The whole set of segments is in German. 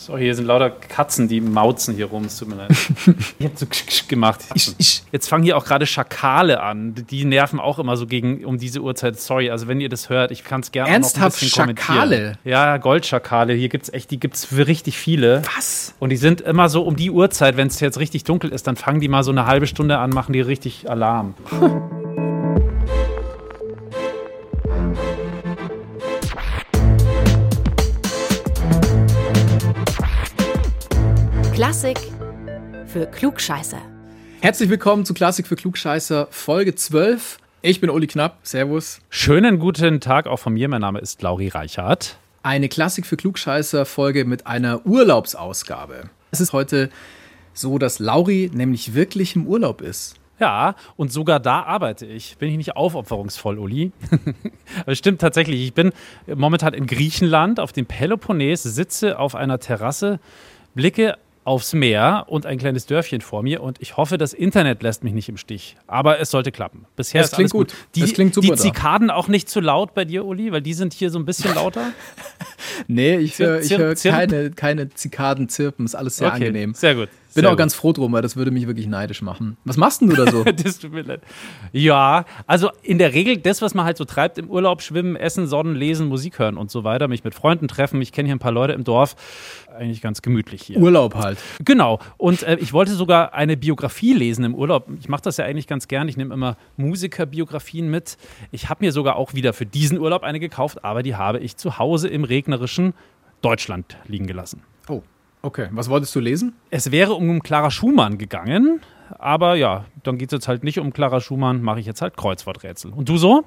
So, hier sind lauter Katzen, die mauzen hier rum. Es tut mir leid. ich habe so gemacht. Ich, ich, Jetzt fangen hier auch gerade Schakale an. Die nerven auch immer so gegen um diese Uhrzeit. Sorry, also wenn ihr das hört, ich kann es gerne Ernsthaft noch ein bisschen Schakale? Ja, Goldschakale. Hier gibt es echt, die gibt es für richtig viele. Was? Und die sind immer so um die Uhrzeit, wenn es jetzt richtig dunkel ist, dann fangen die mal so eine halbe Stunde an, machen die richtig Alarm. Klassik für Klugscheißer. Herzlich willkommen zu Klassik für Klugscheißer, Folge 12. Ich bin Uli Knapp, Servus. Schönen guten Tag auch von mir, mein Name ist Lauri Reichardt. Eine Klassik für Klugscheißer Folge mit einer Urlaubsausgabe. Es ist heute so, dass Lauri nämlich wirklich im Urlaub ist. Ja, und sogar da arbeite ich. Bin ich nicht aufopferungsvoll, Uli? Aber es stimmt tatsächlich. Ich bin momentan in Griechenland auf dem Peloponnes, sitze auf einer Terrasse, blicke aufs Meer und ein kleines Dörfchen vor mir und ich hoffe, das Internet lässt mich nicht im Stich. Aber es sollte klappen. Bisher das ist klingt gut. gut. Die, das klingt super die Zikaden da. auch nicht zu laut bei dir, Uli, weil die sind hier so ein bisschen lauter. nee, ich höre hör keine, keine Zikaden zirpen. Ist alles sehr okay, angenehm. Sehr gut. Bin auch ganz froh drum, weil das würde mich wirklich neidisch machen. Was machst denn du da so? das tut mir leid. Ja, also in der Regel das, was man halt so treibt im Urlaub, schwimmen, essen, sonnen, lesen, Musik hören und so weiter, mich mit Freunden treffen. Ich kenne hier ein paar Leute im Dorf. Eigentlich ganz gemütlich hier. Urlaub halt. Genau. Und äh, ich wollte sogar eine Biografie lesen im Urlaub. Ich mache das ja eigentlich ganz gern. Ich nehme immer Musikerbiografien mit. Ich habe mir sogar auch wieder für diesen Urlaub eine gekauft, aber die habe ich zu Hause im regnerischen Deutschland liegen gelassen. Oh. Okay, was wolltest du lesen? Es wäre um Clara Schumann gegangen, aber ja, dann geht es jetzt halt nicht um Clara Schumann, mache ich jetzt halt Kreuzworträtsel. Und du so?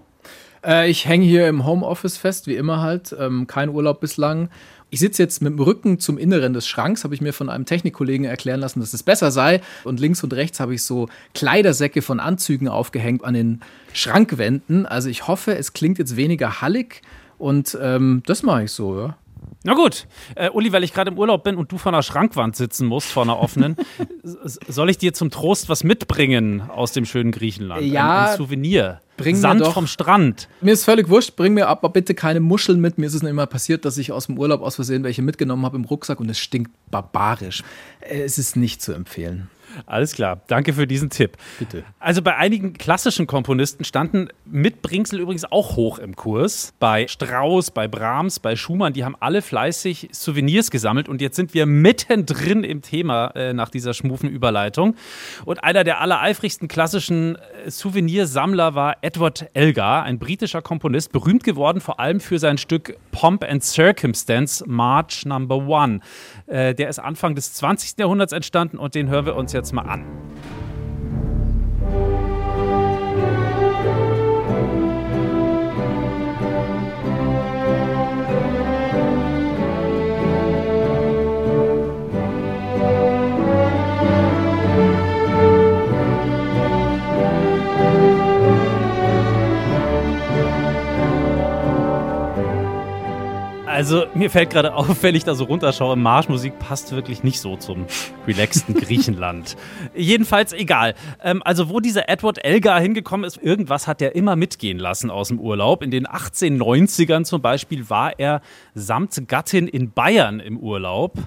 Äh, ich hänge hier im Homeoffice fest, wie immer halt. Ähm, kein Urlaub bislang. Ich sitze jetzt mit dem Rücken zum Inneren des Schranks, habe ich mir von einem Technikkollegen erklären lassen, dass es besser sei. Und links und rechts habe ich so Kleidersäcke von Anzügen aufgehängt an den Schrankwänden. Also ich hoffe, es klingt jetzt weniger hallig und ähm, das mache ich so, ja. Na gut, äh, Uli, weil ich gerade im Urlaub bin und du vor einer Schrankwand sitzen musst, vor einer offenen, soll ich dir zum Trost was mitbringen aus dem schönen Griechenland? Ja. Ein, ein Souvenir. Bring Sand doch, vom Strand. Mir ist völlig wurscht, bring mir aber bitte keine Muscheln mit. Mir ist es nicht immer passiert, dass ich aus dem Urlaub aus Versehen welche mitgenommen habe im Rucksack und es stinkt barbarisch. Es ist nicht zu empfehlen. Alles klar, danke für diesen Tipp. Bitte. Also bei einigen klassischen Komponisten standen Mitbringsel übrigens auch hoch im Kurs. Bei Strauss, bei Brahms, bei Schumann, die haben alle fleißig Souvenirs gesammelt und jetzt sind wir mittendrin im Thema äh, nach dieser schmufen Überleitung. Und einer der allereifrigsten klassischen äh, Souvenirsammler war Edward Elgar, ein britischer Komponist, berühmt geworden vor allem für sein Stück Pomp and Circumstance March Number One. Äh, der ist Anfang des 20. Jahrhunderts entstanden und den hören wir uns jetzt mal an. Also mir fällt gerade auf, wenn ich da so runterschaue, Marschmusik passt wirklich nicht so zum relaxten Griechenland. Jedenfalls egal. Ähm, also wo dieser Edward Elgar hingekommen ist, irgendwas hat er immer mitgehen lassen aus dem Urlaub. In den 1890ern zum Beispiel war er samt Gattin in Bayern im Urlaub.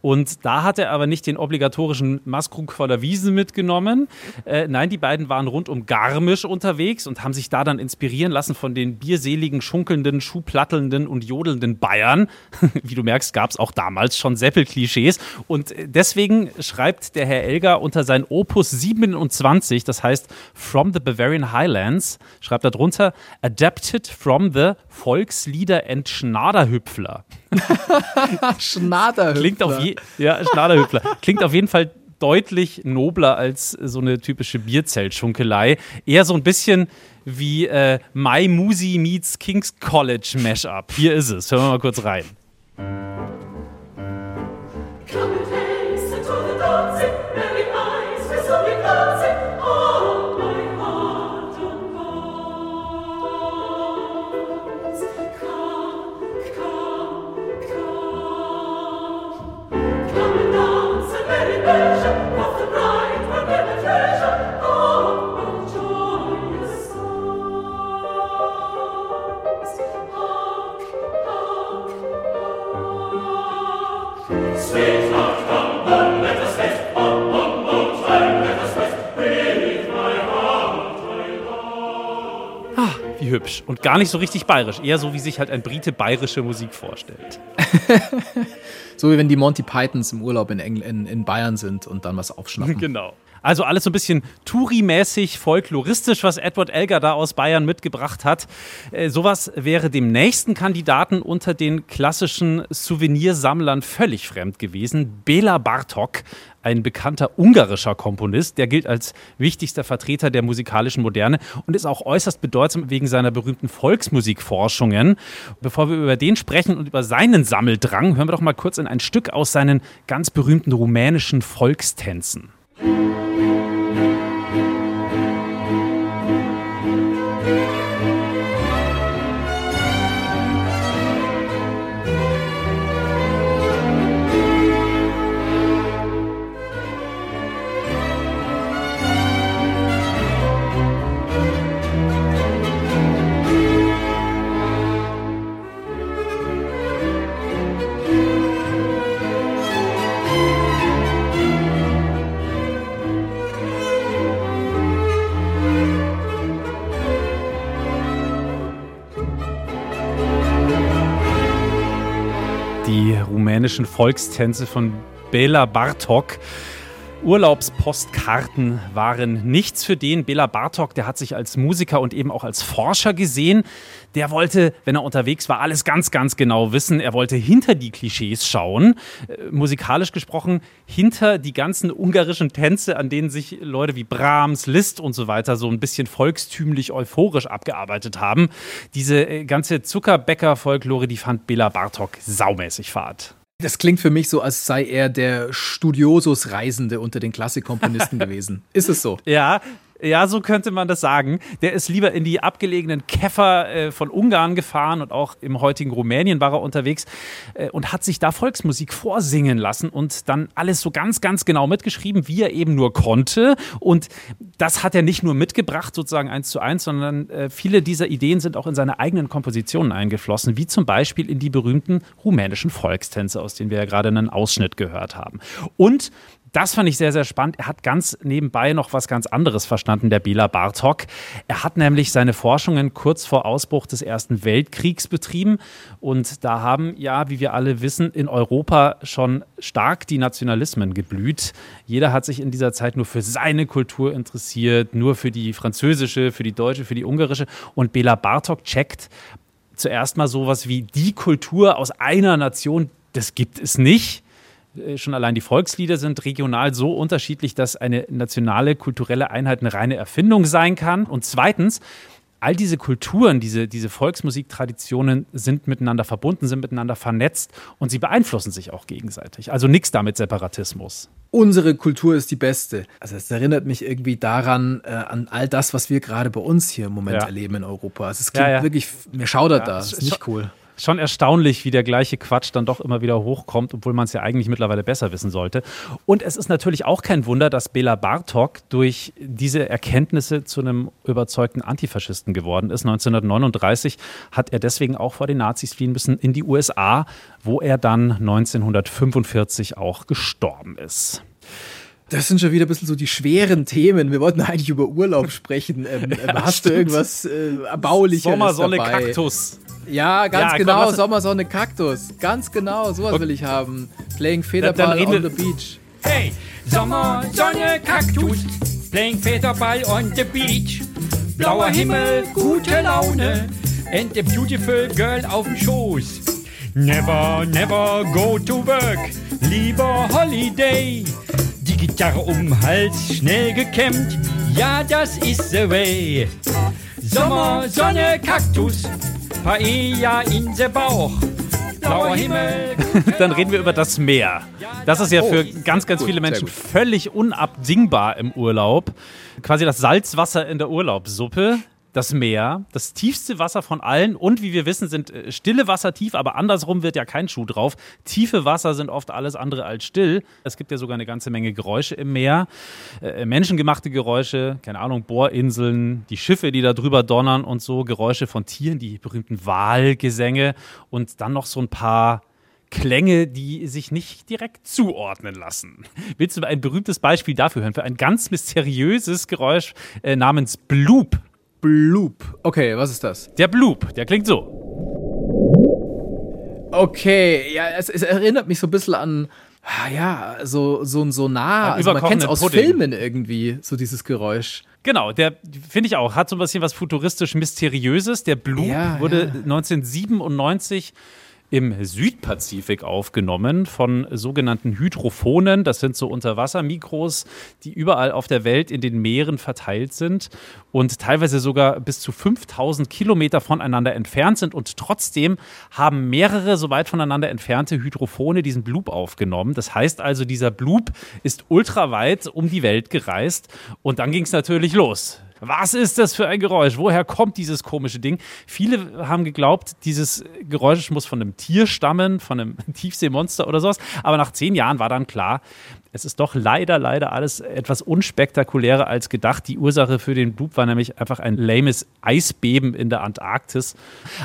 Und da hat er aber nicht den obligatorischen Maskrug vor der Wiesen mitgenommen. Äh, nein, die beiden waren rund um Garmisch unterwegs und haben sich da dann inspirieren lassen von den bierseligen, schunkelnden, schuhplattelnden und jodelnden Bayern. Bayern. Wie du merkst, gab es auch damals schon Seppel-Klischees. Und deswegen schreibt der Herr Elger unter sein Opus 27, das heißt From the Bavarian Highlands, schreibt er drunter Adapted from the Volkslieder and Schnaderhüpfler. Schnaderhüpfler. Klingt auf, je ja, Schnaderhüpfler. Klingt auf jeden Fall deutlich nobler als so eine typische Bierzeltschunkelei. Eher so ein bisschen wie äh, My Musi meets King's College Mashup. Hier ist es. Hören wir mal kurz rein. Ah, hübsch. Und gar nicht so richtig bayerisch. Eher so, wie sich halt ein Brite bayerische Musik vorstellt. So wie wenn die Monty Pythons im Urlaub in, Engl in, in Bayern sind und dann was aufschnappen. Genau. Also alles so ein bisschen Touri-mäßig, folkloristisch, was Edward Elgar da aus Bayern mitgebracht hat. Äh, sowas wäre dem nächsten Kandidaten unter den klassischen Souvenirsammlern völlig fremd gewesen. Bela Bartok, ein bekannter ungarischer Komponist, der gilt als wichtigster Vertreter der musikalischen Moderne und ist auch äußerst bedeutsam wegen seiner berühmten Volksmusikforschungen. Bevor wir über den sprechen und über seinen Sammeldrang, hören wir doch mal kurz in ein Stück aus seinen ganz berühmten rumänischen Volkstänzen. Rumänischen Volkstänze von Bela Bartok. Urlaubspostkarten waren nichts für den. Bela Bartok, der hat sich als Musiker und eben auch als Forscher gesehen. Der wollte, wenn er unterwegs war, alles ganz, ganz genau wissen. Er wollte hinter die Klischees schauen. Äh, musikalisch gesprochen, hinter die ganzen ungarischen Tänze, an denen sich Leute wie Brahms, Liszt und so weiter so ein bisschen volkstümlich euphorisch abgearbeitet haben. Diese äh, ganze Zuckerbäcker-Folklore, die fand Bela Bartok saumäßig fad. Das klingt für mich so, als sei er der Studiosus-Reisende unter den Klassikkomponisten gewesen. Ist es so? Ja, ja, so könnte man das sagen. Der ist lieber in die abgelegenen Käfer äh, von Ungarn gefahren und auch im heutigen Rumänien war er unterwegs äh, und hat sich da Volksmusik vorsingen lassen und dann alles so ganz, ganz genau mitgeschrieben, wie er eben nur konnte. Und das hat er nicht nur mitgebracht, sozusagen eins zu eins, sondern äh, viele dieser Ideen sind auch in seine eigenen Kompositionen eingeflossen, wie zum Beispiel in die berühmten rumänischen Volkstänze, aus denen wir ja gerade einen Ausschnitt gehört haben. Und das fand ich sehr, sehr spannend. Er hat ganz nebenbei noch was ganz anderes verstanden, der Bela Bartok. Er hat nämlich seine Forschungen kurz vor Ausbruch des Ersten Weltkriegs betrieben. Und da haben ja, wie wir alle wissen, in Europa schon stark die Nationalismen geblüht. Jeder hat sich in dieser Zeit nur für seine Kultur interessiert, nur für die französische, für die deutsche, für die ungarische. Und Bela Bartok checkt zuerst mal sowas wie die Kultur aus einer Nation. Das gibt es nicht schon allein die Volkslieder sind regional so unterschiedlich, dass eine nationale kulturelle Einheit eine reine Erfindung sein kann. Und zweitens, all diese Kulturen, diese, diese Volksmusiktraditionen sind miteinander verbunden, sind miteinander vernetzt und sie beeinflussen sich auch gegenseitig. Also nichts damit Separatismus. Unsere Kultur ist die beste. Also es erinnert mich irgendwie daran, äh, an all das, was wir gerade bei uns hier im Moment Ja. erleben in Europa. Also es klingt Ja, ja. wirklich, mir schaudert da. es Das ist nicht cool. Schon erstaunlich, wie der gleiche Quatsch dann doch immer wieder hochkommt, obwohl man es ja eigentlich mittlerweile besser wissen sollte. Und es ist natürlich auch kein Wunder, dass Bela Bartok durch diese Erkenntnisse zu einem überzeugten Antifaschisten geworden ist. 1939 hat er deswegen auch vor den Nazis fliehen müssen in die USA, wo er dann 1945 auch gestorben ist. Das sind schon wieder ein bisschen so die schweren Themen. Wir wollten eigentlich über Urlaub sprechen. Ähm, ähm, hast du stimmt. irgendwas äh, Erbauliches Sommersonne, dabei? Kaktus. Ja, ganz Ja, komm, genau. was- Sommersonne, Kaktus. Ganz genau. Sowas will ich haben. Playing Federball on the beach. Hey, Sommer, Sonne, Kaktus, playing Federball on the beach. Blauer Himmel, gute Laune, and a beautiful girl auf dem Schoß. Never, never go to work, lieber Holiday. Gitarre um den Hals, schnell gekämmt, ja, das ist the way. Sommer, Sonne, Kaktus, Paella in the Bauch. Blauer Himmel, Dann reden wir über das Meer. Das ist ja Oh, für ganz, ganz viele Menschen völlig unabdingbar im Urlaub. Quasi das Salzwasser in der Urlaubssuppe. Das Meer, das tiefste Wasser von allen und wie wir wissen, sind äh, stille Wasser tief, aber andersrum wird ja kein Schuh drauf. Tiefe Wasser sind oft alles andere als still. Es gibt ja sogar eine ganze Menge Geräusche im Meer, äh, menschengemachte Geräusche, keine Ahnung, Bohrinseln, die Schiffe, die da drüber donnern und so, Geräusche von Tieren, die berühmten Wahlgesänge und dann noch so ein paar Klänge, die sich nicht direkt zuordnen lassen. Willst du ein berühmtes Beispiel dafür hören? Für ein ganz mysteriöses Geräusch äh, namens Bloop. Bloop. Okay, was ist das? Der Bloop, der klingt so. Okay, ja, es, es erinnert mich so ein bisschen an, ah, ja, so, so ein Sonar. Also man kennt es aus Pudding. Filmen irgendwie, so dieses Geräusch. Genau, der finde ich auch, hat so ein bisschen was futuristisch Mysteriöses. Der Bloop Ja, wurde ja. 1997 im Südpazifik aufgenommen von sogenannten Hydrophonen. Das sind so Unterwassermikros, die überall auf der Welt in den Meeren verteilt sind und teilweise sogar bis zu 5000 Kilometer voneinander entfernt sind. Und trotzdem haben mehrere so weit voneinander entfernte Hydrophone diesen Bloop aufgenommen. Das heißt also, dieser Bloop ist ultraweit um die Welt gereist. Und dann ging es natürlich los. Was ist das für ein Geräusch? Woher kommt dieses komische Ding? Viele haben geglaubt, dieses Geräusch muss von einem Tier stammen, von einem Tiefseemonster oder sowas. Aber nach zehn Jahren war dann klar, es ist doch leider, leider alles etwas unspektakulärer als gedacht. Die Ursache für den Bloop war nämlich einfach ein lames Eisbeben in der Antarktis.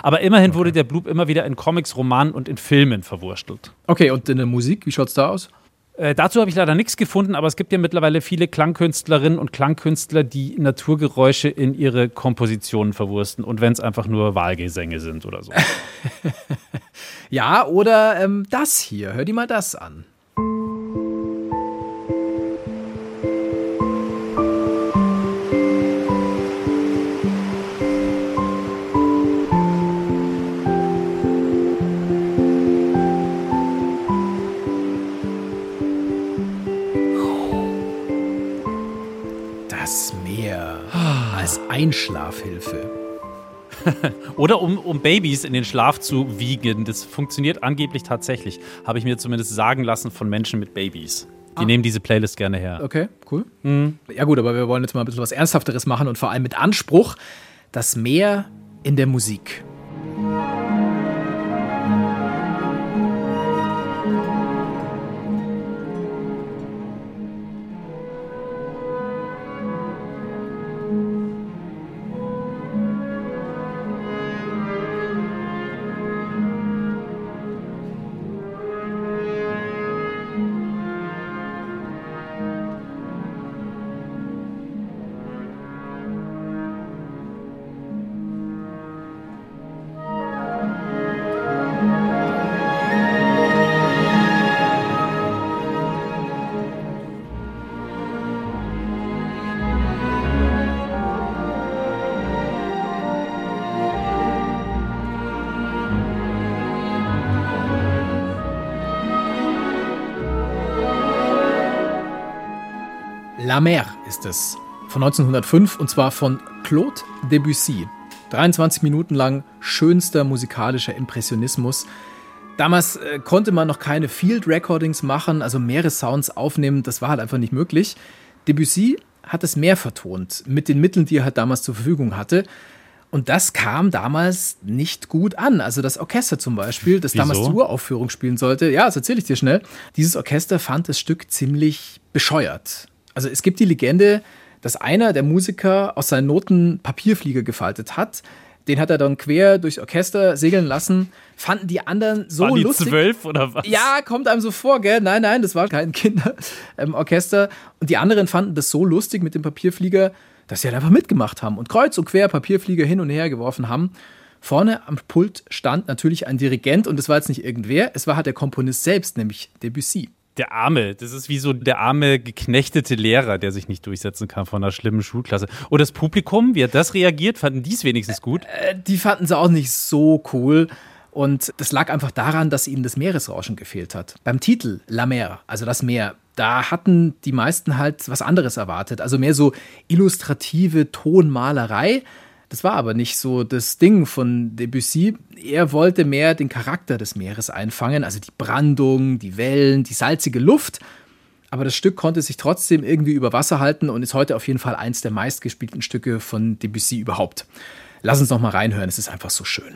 Aber immerhin wurde der Bloop immer wieder in Comics, Romanen und in Filmen verwurstelt. Okay, und in der Musik, wie schaut's da aus? Äh, dazu habe ich leider nichts gefunden, aber es gibt ja mittlerweile viele Klangkünstlerinnen und Klangkünstler, die Naturgeräusche in ihre Kompositionen verwursten. Und wenn es einfach nur Wahlgesänge sind oder so. Ja, oder ähm, das hier. Hör dir mal das an. Einschlafhilfe. Oder um, um Babys in den Schlaf zu wiegen. Das funktioniert angeblich tatsächlich. Habe ich mir zumindest sagen lassen von Menschen mit Babys. Die nehmen diese Playlist gerne her. Okay, cool. Ja gut, aber wir wollen jetzt mal ein bisschen was Ernsthafteres machen und vor allem mit Anspruch. Das Meer in der Musik. La Mer ist es. Von 1905 und zwar von Claude Debussy. 23 Minuten lang schönster musikalischer Impressionismus. Damals äh, konnte man noch keine Field Recordings machen, also Meeressounds aufnehmen, das war halt einfach nicht möglich. Debussy hat das Meer vertont, mit den Mitteln, die er halt damals zur Verfügung hatte. Und das kam damals nicht gut an. Also das Orchester zum Beispiel, das Wieso? damals die Uraufführung spielen sollte, ja, das erzähle ich dir schnell. Dieses Orchester fand das Stück ziemlich bescheuert. Also es gibt die Legende, dass einer der Musiker aus seinen Noten Papierflieger gefaltet hat. Den hat er dann quer durchs Orchester segeln lassen. Fanden die anderen so Waren die lustig. zwölf oder was? Ja, kommt einem so vor, gell? Nein, nein, das war kein Kinderorchester. Und die anderen fanden das so lustig mit dem Papierflieger, dass sie halt einfach mitgemacht haben und kreuz und quer Papierflieger hin und her geworfen haben. Vorne am Pult stand natürlich ein Dirigent und es war jetzt nicht irgendwer, es war halt der Komponist selbst, nämlich Debussy. Der Arme, das ist wie so der arme, geknechtete Lehrer, der sich nicht durchsetzen kann von einer schlimmen Schulklasse. Und das Publikum, wie hat das reagiert? Fanden die es wenigstens gut? Äh, Die fanden sie auch nicht so cool. Und das lag einfach daran, dass ihnen das Meeresrauschen gefehlt hat. Beim Titel La Mer, also das Meer, da hatten die meisten halt was anderes erwartet. Also mehr so illustrative Tonmalerei. Das war aber nicht so das Ding von Debussy. Er wollte mehr den Charakter des Meeres einfangen, also die Brandung, die Wellen, die salzige Luft. Aber das Stück konnte sich trotzdem irgendwie über Wasser halten und ist heute auf jeden Fall eins der meistgespielten Stücke von Debussy überhaupt. Lass uns noch mal reinhören, es ist einfach so schön.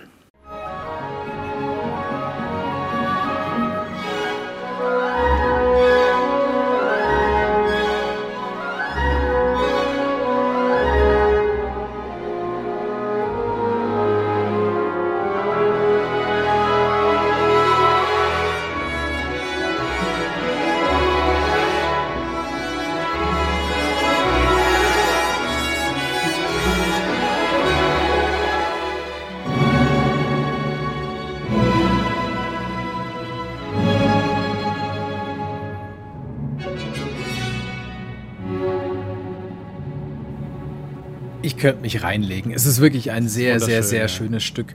Ich könnte mich reinlegen. Es ist wirklich ein sehr, sehr, sehr ja. schönes Stück.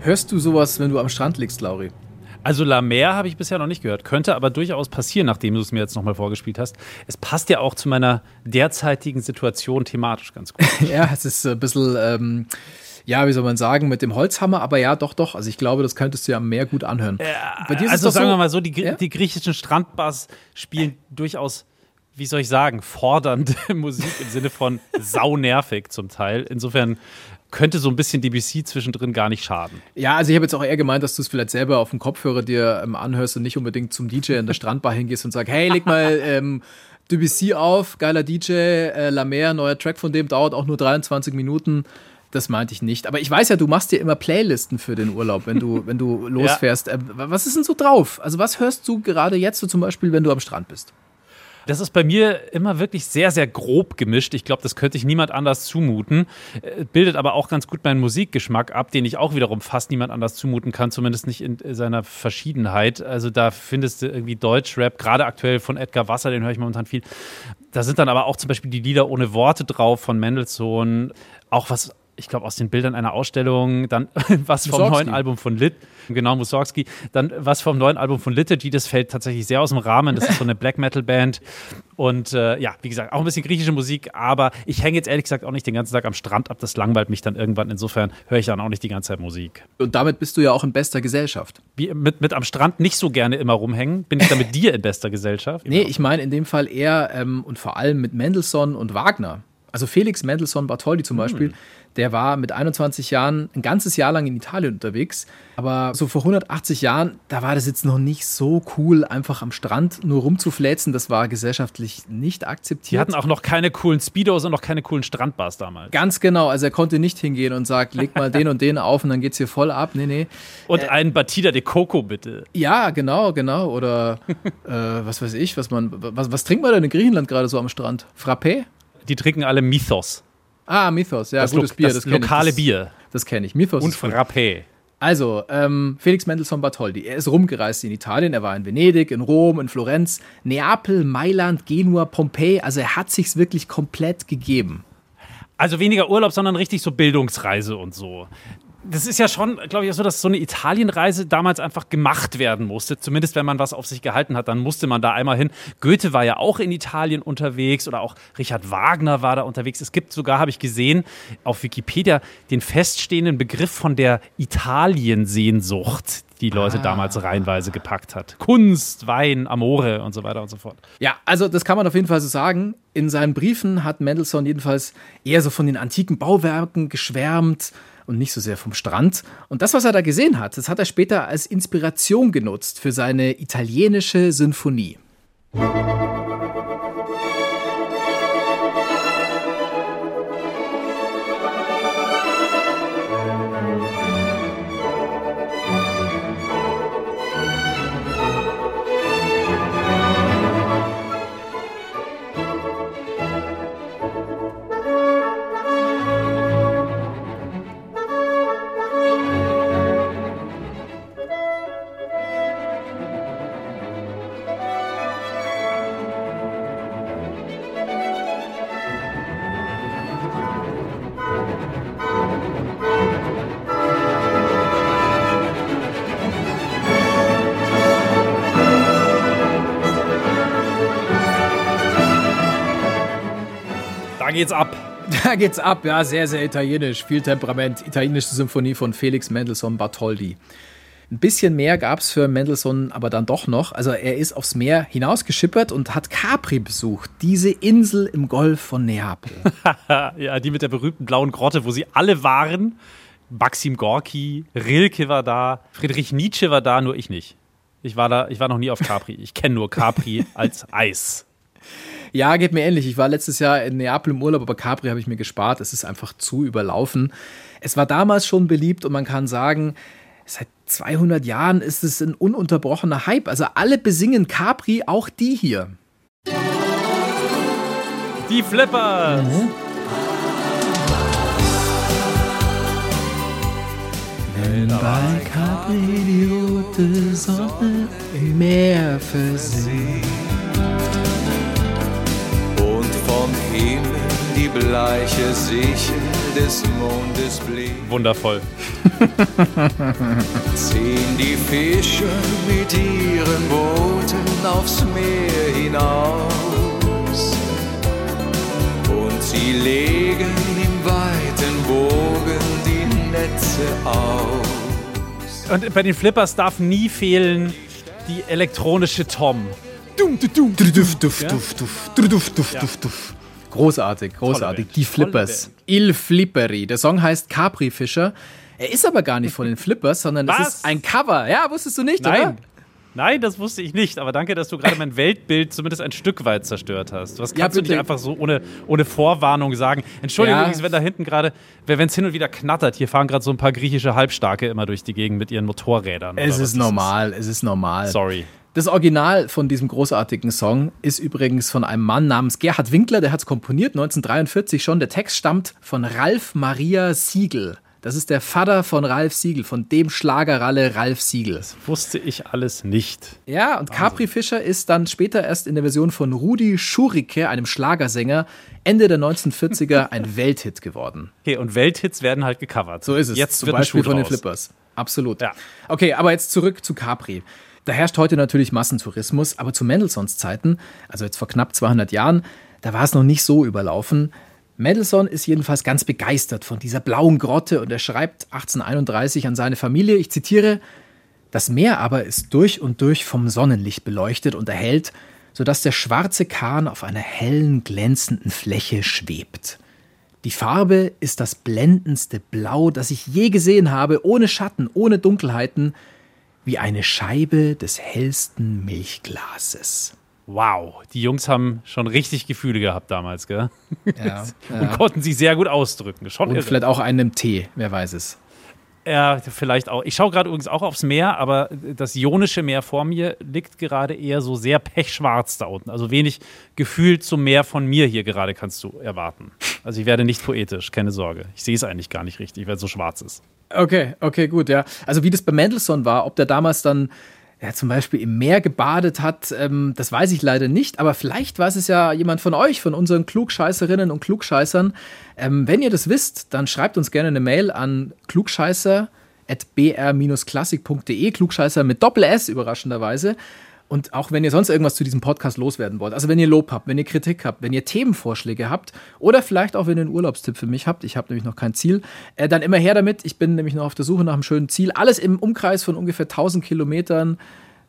Hörst du sowas, wenn du am Strand liegst, Lauri? Also La Mer habe ich bisher noch nicht gehört. Könnte aber durchaus passieren, nachdem du es mir jetzt nochmal vorgespielt hast. Es passt ja auch zu meiner derzeitigen Situation thematisch ganz gut. ja, es ist ein bisschen, ähm, ja, wie soll man sagen, mit dem Holzhammer, aber ja, doch, doch. Also ich glaube, das könntest du ja am Meer gut anhören. Bei dir ist es also doch sagen so- wir mal so, die, Ja? die griechischen Strandbars spielen durchaus, wie soll ich sagen, fordernde Musik im Sinne von saunervig zum Teil. Insofern könnte so ein bisschen DBC zwischendrin gar nicht schaden. Ja, also ich habe jetzt auch eher gemeint, dass du es vielleicht selber auf dem Kopfhörer dir ähm, anhörst und nicht unbedingt zum DJ in der Strandbar hingehst und sagst, hey, leg mal ähm, Debussy auf, geiler DJ, äh, La Mer, neuer Track von dem, dauert auch nur 23 Minuten. Das meinte ich nicht. Aber ich weiß ja, du machst dir immer Playlisten für den Urlaub, wenn du, wenn du losfährst. Ähm, was ist denn so drauf? Also was hörst du gerade jetzt so zum Beispiel, wenn du am Strand bist? Das ist bei mir immer wirklich sehr, sehr grob gemischt. Ich glaube, das könnte ich niemand anders zumuten. Äh, Bildet aber auch ganz gut meinen Musikgeschmack ab, den ich auch wiederum fast niemand anders zumuten kann, zumindest nicht in seiner Verschiedenheit. Also da findest du irgendwie Deutschrap, gerade aktuell von Edgar Wasser, den höre ich momentan viel. Da sind dann aber auch zum Beispiel die Lieder ohne Worte drauf von Mendelssohn. Auch was, ich glaube, aus den Bildern einer Ausstellung, dann was vom Mussorgsky. neuen Album von Lit, genau, Mussorgsky, dann was vom neuen Album von Liturgy, das fällt tatsächlich sehr aus dem Rahmen, das ist so eine Black Metal Band und äh, ja, wie gesagt, auch ein bisschen griechische Musik, aber ich hänge jetzt ehrlich gesagt auch nicht den ganzen Tag am Strand ab, das langweilt mich dann irgendwann, insofern höre ich dann auch nicht die ganze Zeit Musik. Und damit bist du ja auch in bester Gesellschaft. Wie, mit, mit am Strand nicht so gerne immer rumhängen, bin ich da mit dir in bester Gesellschaft? Nee, ich meine in dem Fall eher ähm, und vor allem mit Mendelssohn und Wagner. Also Felix Mendelssohn Bartholdy zum Beispiel, der war mit 21 Jahren ein ganzes Jahr lang in Italien unterwegs. Aber so vor 180 Jahren, da war das jetzt noch nicht so cool, einfach am Strand nur rumzufläzen. Das war gesellschaftlich nicht akzeptiert. Die hatten auch noch keine coolen Speedos und noch keine coolen Strandbars damals. Ganz genau, also er konnte nicht hingehen und sagt, leg mal den und den auf und dann geht's hier voll ab. Nee, nee. Und einen Batida de Coco bitte. Ja, genau, genau. Oder äh, was weiß ich, was man, was, was trinkt man denn in Griechenland gerade so am Strand? Frappé? Die trinken alle Mythos. Ah, Mythos, ja, Das, gutes Lo Bier, das, das, ich. lokale das, Bier. Das kenne ich. Mythos Und. Frappé. Also, ähm, Felix Mendelssohn Bartholdy. Er ist rumgereist in Italien. Er war in Venedig, in Rom, in Florenz, Neapel, Mailand, Genua, Pompeji. Also, er hat sich's wirklich komplett gegeben. Also weniger Urlaub, sondern richtig so Bildungsreise und so. Das ist ja schon, glaube ich, auch so, dass so eine Italienreise damals einfach gemacht werden musste. Zumindest wenn man was auf sich gehalten hat, dann musste man da einmal hin. Goethe war ja auch in Italien unterwegs oder auch Richard Wagner war da unterwegs. Es gibt sogar, habe ich gesehen, auf Wikipedia den feststehenden Begriff von der Italiensehnsucht, die Leute damals reihenweise gepackt hat. Kunst, Wein, Amore und so weiter und so fort. Ja, also das kann man auf jeden Fall so sagen. In seinen Briefen hat Mendelssohn jedenfalls eher so von den antiken Bauwerken geschwärmt und nicht so sehr vom Strand. Und das, was er da gesehen hat, das hat er später als Inspiration genutzt für seine italienische Sinfonie. Da geht's ab. Da geht's ab, ja, sehr, sehr italienisch, viel Temperament. Italienische Symphonie von Felix Mendelssohn Bartholdy. Ein bisschen mehr gab's für Mendelssohn aber dann doch noch. Also er ist aufs Meer hinausgeschippert und hat Capri besucht, diese Insel im Golf von Neapel. Ja, die mit der berühmten blauen Grotte, wo sie alle waren. Maxim Gorki, Rilke war da, Friedrich Nietzsche war da, nur ich nicht. Ich war da, ich war noch nie auf Capri. Ich kenne nur Capri als Eis. Ja, geht mir ähnlich. Ich war letztes Jahr in Neapel im Urlaub, aber Capri habe ich mir gespart. Es ist einfach zu überlaufen. Es war damals schon beliebt und man kann sagen, seit 200 Jahren ist es ein ununterbrochener Hype. Also alle besingen Capri, auch die hier. Die Flippers! Wenn bei Capri die rote Sonne im Meer versinkt. Himmel die bleiche Sichel des Mondes Blick. Wundervoll. Ziehen die Fische mit ihren Booten aufs Meer hinaus. Und sie legen im weiten Bogen die Netze aus. Und bei den Flippers darf nie fehlen die elektronische Tom. Dum, du, dum, du, duf, duf, duf, duf, du, duf, duf, duf, duf. Großartig, großartig. Die Flippers. Il Flipperi. Der Song heißt Capri Fischer. Er ist aber gar nicht von den Flippers, sondern es Was? ist ein Cover. Ja, wusstest du nicht, oder? Nein. Nein, das wusste ich nicht. Aber danke, dass du gerade mein Weltbild zumindest ein Stück weit zerstört hast. Was Ja, kannst du bitte. nicht einfach so ohne, ohne Vorwarnung sagen? Entschuldigung, Ja. übrigens, wenn da hinten gerade, wenn es hin und wieder knattert, hier fahren gerade so ein paar griechische Halbstarke immer durch die Gegend mit ihren Motorrädern. Es ist normal, es ist normal. Sorry. Das Original von diesem großartigen Song ist übrigens von einem Mann namens Gerhard Winkler, der hat es komponiert, 1943 schon. Der Text stammt von Ralf Maria Siegel. Das ist der Vater von Ralf Siegel, von dem Schlagerralle Ralf Siegel. Wusste ich alles nicht. Ja, und Capri Fischer ist dann später erst in der Version von Rudi Schurike, einem Schlagersänger, Ende der 1940er ein Welthit geworden. Okay, und Welthits werden halt gecovert. So ist es. Jetzt zum Beispiel von den. Flippers. Absolut. Ja. Okay, aber jetzt zurück zu Capri. Da herrscht heute natürlich Massentourismus, aber zu Mendelssohns Zeiten, also jetzt vor knapp 200 Jahren, da war es noch nicht so überlaufen. Mendelssohn ist jedenfalls ganz begeistert von dieser blauen Grotte und er schreibt 1831 an seine Familie, ich zitiere, das Meer aber ist durch und durch vom Sonnenlicht beleuchtet und erhellt, sodass der schwarze Kahn auf einer hellen, glänzenden Fläche schwebt. Die Farbe ist das blendendste Blau, das ich je gesehen habe, ohne Schatten, ohne Dunkelheiten, wie eine Scheibe des hellsten Milchglases. Wow, die Jungs haben schon richtig Gefühle gehabt damals, gell? Ja, Und konnten sich sehr gut ausdrücken. Schon Und irre. vielleicht auch einen Tee, wer weiß es. Ja, vielleicht auch. Ich schaue gerade übrigens auch aufs Meer, aber das Ionische Meer vor mir liegt gerade eher so sehr pechschwarz da unten. Also wenig Gefühl zum Meer von mir hier gerade kannst du erwarten. Also ich werde nicht poetisch, keine Sorge. Ich sehe es eigentlich gar nicht richtig, weil es so schwarz ist. Okay, okay, gut, ja. Also wie das bei Mendelssohn war, ob der damals dann ja, zum Beispiel im Meer gebadet hat, ähm, das weiß ich leider nicht, aber vielleicht weiß es ja jemand von euch, von unseren Klugscheißerinnen und Klugscheißern. Ähm, wenn ihr das wisst, dann schreibt uns gerne eine Mail an klugscheißer.br-klassik.de, Klugscheißer mit Doppel-S, überraschenderweise. Und auch wenn ihr sonst irgendwas zu diesem Podcast loswerden wollt, also wenn ihr Lob habt, wenn ihr Kritik habt, wenn ihr Themenvorschläge habt oder vielleicht auch wenn ihr einen Urlaubstipp für mich habt, ich habe nämlich noch kein Ziel, äh, dann immer her damit. Ich bin nämlich noch auf der Suche nach einem schönen Ziel. Alles im Umkreis von ungefähr 1000 Kilometern.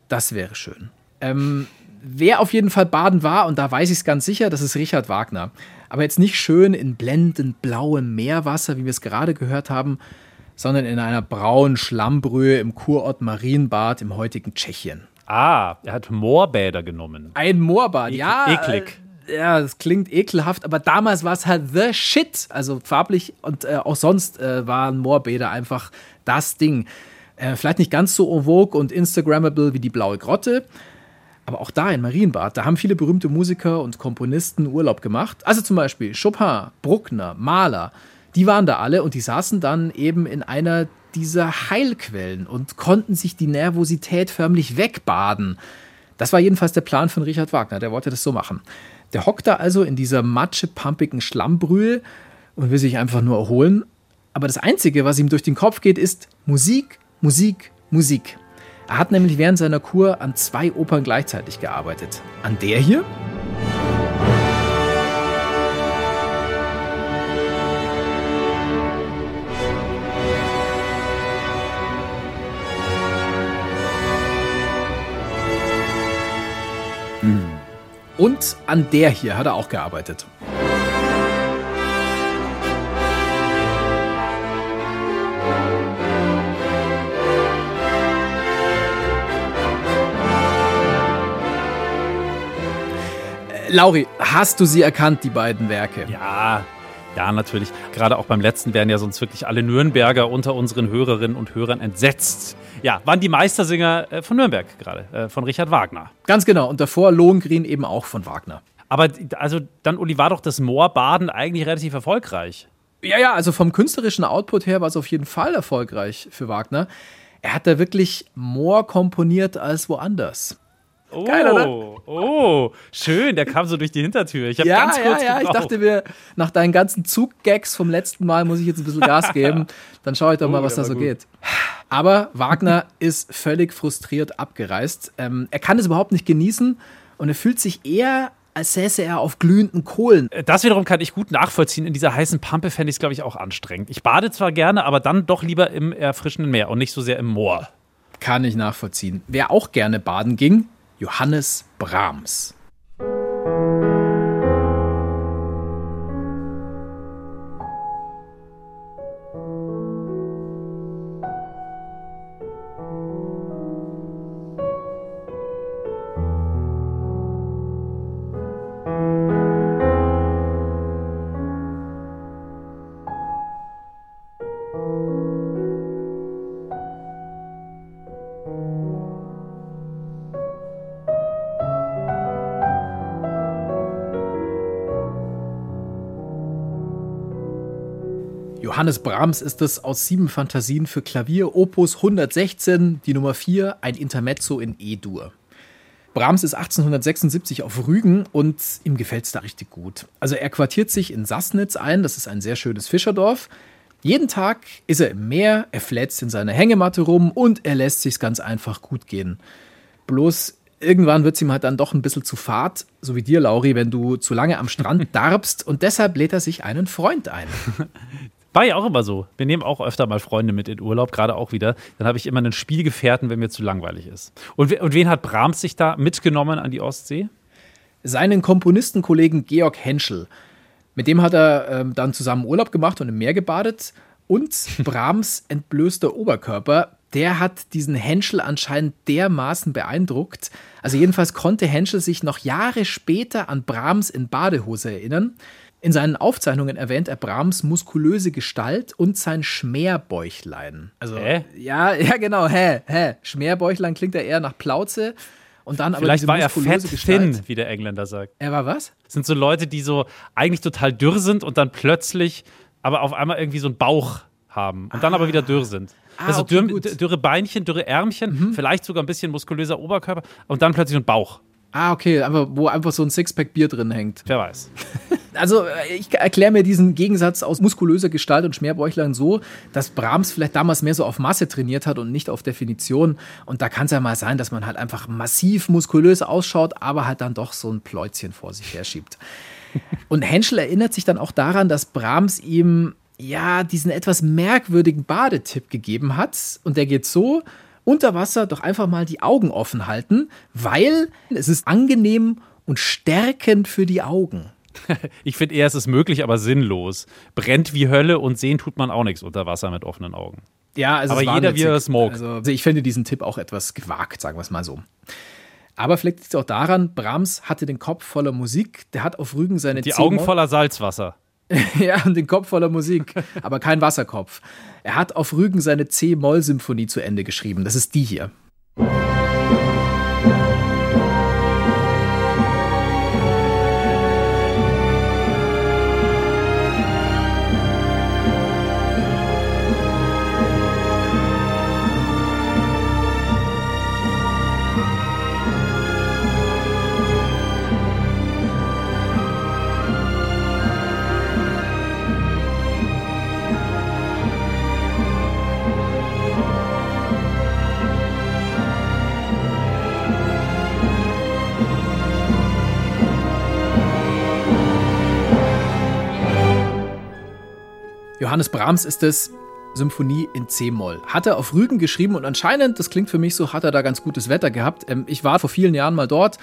Das wäre schön. Ähm, wer auf jeden Fall baden war, und da weiß ich es ganz sicher, das ist Richard Wagner. Aber jetzt nicht schön in blendend blauem Meerwasser, wie wir es gerade gehört haben, sondern in einer braunen Schlammbrühe im Kurort Marienbad im heutigen Tschechien. Ah, er hat Moorbäder genommen. Ein Moorbad, ja. eklig. Äh, ja, das klingt ekelhaft, aber damals war es halt the shit. Also farblich und äh, auch sonst äh, waren Moorbäder einfach das Ding. Äh, vielleicht nicht ganz so en vogue und Instagrammable wie die Blaue Grotte, aber auch da in Marienbad, da haben viele berühmte Musiker und Komponisten Urlaub gemacht. Also zum Beispiel Chopin, Bruckner, Mahler. Die waren da alle und die saßen dann eben in einer dieser Heilquellen und konnten sich die Nervosität förmlich wegbaden. Das war jedenfalls der Plan von Richard Wagner, der wollte das so machen. Der hockt da also in dieser matschepampigen Schlammbrühe und will sich einfach nur erholen. Aber das Einzige, was ihm durch den Kopf geht, ist Musik, Musik, Musik. Er hat nämlich während seiner Kur an zwei Opern gleichzeitig gearbeitet. An der hier und an der hier hat er auch gearbeitet. Äh, Lauri, hast du sie erkannt, die beiden Werke? Ja, ja, natürlich. Gerade auch beim letzten wären ja sonst wirklich alle Nürnberger unter unseren Hörerinnen und Hörern entsetzt. Ja, waren die Meistersinger äh, von Nürnberg gerade, äh, von Richard Wagner. Ganz genau. Und davor Lohengrin eben auch von Wagner. Aber also dann, Uli, war doch das Moorbaden eigentlich relativ erfolgreich. Ja, ja, also vom künstlerischen Output her war es auf jeden Fall erfolgreich für Wagner. Er hat da wirklich more komponiert als woanders. Oh, Geil, oder? oh, schön, der kam so durch die Hintertür. Ich habe Ja, ganz ja, kurz ja. Ich gebraucht. dachte mir, nach deinen ganzen Zuggags vom letzten Mal muss ich jetzt ein bisschen Gas geben. Dann schaue ich doch mal, Oh, was der da so gut. geht. Aber Wagner ist völlig frustriert abgereist. Ähm, er kann es überhaupt nicht genießen und er fühlt sich eher, als säße er auf glühenden Kohlen. Das wiederum kann ich gut nachvollziehen. In dieser heißen Pampe fände ich es, glaube ich, auch anstrengend. Ich bade zwar gerne, aber dann doch lieber im erfrischenden Meer und nicht so sehr im Moor. Kann ich nachvollziehen. Wer auch gerne baden ging, Johannes Brahms. Johannes Brahms ist es aus sieben Fantasien für Klavier, Opus 116, die Nummer 4, ein Intermezzo in E-Dur. Brahms ist 1876 auf Rügen und ihm gefällt es da richtig gut. Also er quartiert sich in Sassnitz ein, das ist ein sehr schönes Fischerdorf. Jeden Tag ist er im Meer, er flätzt in seiner Hängematte rum und er lässt sich's ganz einfach gut gehen. Bloß irgendwann wird es ihm halt dann doch ein bisschen zu fad, so wie dir, Lauri, wenn du zu lange am Strand darbst und deshalb lädt er sich einen Freund ein. War ja auch immer so. Wir nehmen auch öfter mal Freunde mit in Urlaub, gerade auch wieder. Dann habe ich immer einen Spielgefährten, wenn mir zu langweilig ist. Und, und wen hat Brahms sich da mitgenommen an die Ostsee? seinen Komponistenkollegen Georg Henschel. Mit dem hat er ähm, dann zusammen Urlaub gemacht und im Meer gebadet. Und Brahms entblößter Oberkörper, der hat diesen Henschel anscheinend dermaßen beeindruckt. Also jedenfalls konnte Henschel sich noch Jahre später an Brahms in Badehose erinnern. In seinen Aufzeichnungen erwähnt er Brahms muskulöse Gestalt und sein Schmerbäuchlein. Also, Hä? ja, ja, genau, hä, hä. Schmerbäuchlein klingt ja eher nach Plauze. Und dann aber Vielleicht war er fett Gestalt. thin, wie der Engländer sagt. Er war was? Das sind so Leute, die so eigentlich total dürr sind und dann plötzlich aber auf einmal irgendwie so einen Bauch haben und dann aber wieder dürr sind. Ah, also okay, dürr, gut. Mhm. dürre Beinchen, dürre Ärmchen, vielleicht sogar ein bisschen muskulöser Oberkörper und dann plötzlich so ein Bauch. Ah, okay, aber wo einfach so ein Sixpack Bier drin hängt. Wer weiß. Also, äh, ich erkläre mir diesen Gegensatz aus muskulöser Gestalt und Schmerbäuchlein so, dass Brahms vielleicht damals mehr so auf Masse trainiert hat und nicht auf Definition. Und da kann es ja mal sein, dass man halt einfach massiv muskulös ausschaut, aber halt dann doch so ein Pläuzchen vor sich herschiebt. Und Henschel erinnert sich dann auch daran, dass Brahms ihm ja diesen etwas merkwürdigen Badetipp gegeben hat. Und der geht so: unter Wasser doch einfach mal die Augen offen halten, weil es ist angenehm und stärkend für die Augen. Ich finde eher, es ist möglich, aber sinnlos. Brennt wie Hölle und sehen tut man auch nichts unter Wasser mit offenen Augen. Ja, also Aber jeder, wie er mag. Also, also ich finde diesen Tipp auch etwas gewagt, sagen wir es mal so. Aber vielleicht liegt es auch daran, Brahms hatte den Kopf voller Musik, der hat auf Rügen seine Die Augen voller Salzwasser. Ja, und den Kopf voller Musik, aber kein Wasserkopf. Er hat auf Rügen seine C-Moll-Symphonie zu Ende geschrieben. Das ist die hier. Johannes Brahms ist es, Symphonie in C-Moll. Hat er auf Rügen geschrieben und anscheinend, das klingt für mich so, hat er da ganz gutes Wetter gehabt. Ähm, ich war vor vielen Jahren mal dort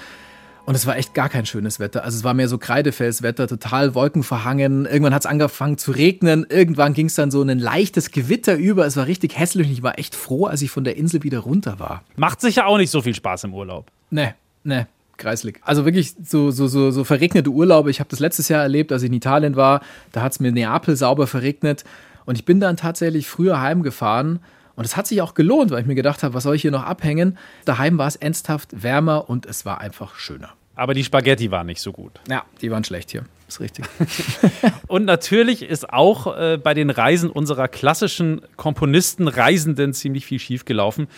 und es war echt gar kein schönes Wetter. Also es war mehr so Kreidefelswetter, total wolkenverhangen. Irgendwann hat es angefangen zu regnen. Irgendwann ging es dann so in ein leichtes Gewitter über. Es war richtig hässlich und ich war echt froh, als ich von der Insel wieder runter war. Macht sicher auch nicht so viel Spaß im Urlaub. Ne, ne, kreislig. Also wirklich so, so, so, so verregnete Urlaube. Ich habe das letztes Jahr erlebt, als ich in Italien war. Da hat es mir Neapel sauber verregnet. Und ich bin dann tatsächlich früher heimgefahren. Und es hat sich auch gelohnt, weil ich mir gedacht habe, was soll ich hier noch abhängen? Daheim war es ernsthaft wärmer und es war einfach schöner. Aber die Spaghetti waren nicht so gut. Ja, die waren schlecht hier. Ist richtig. Und natürlich ist auch äh, bei den Reisen unserer klassischen Komponisten, Reisenden ziemlich viel schiefgelaufen.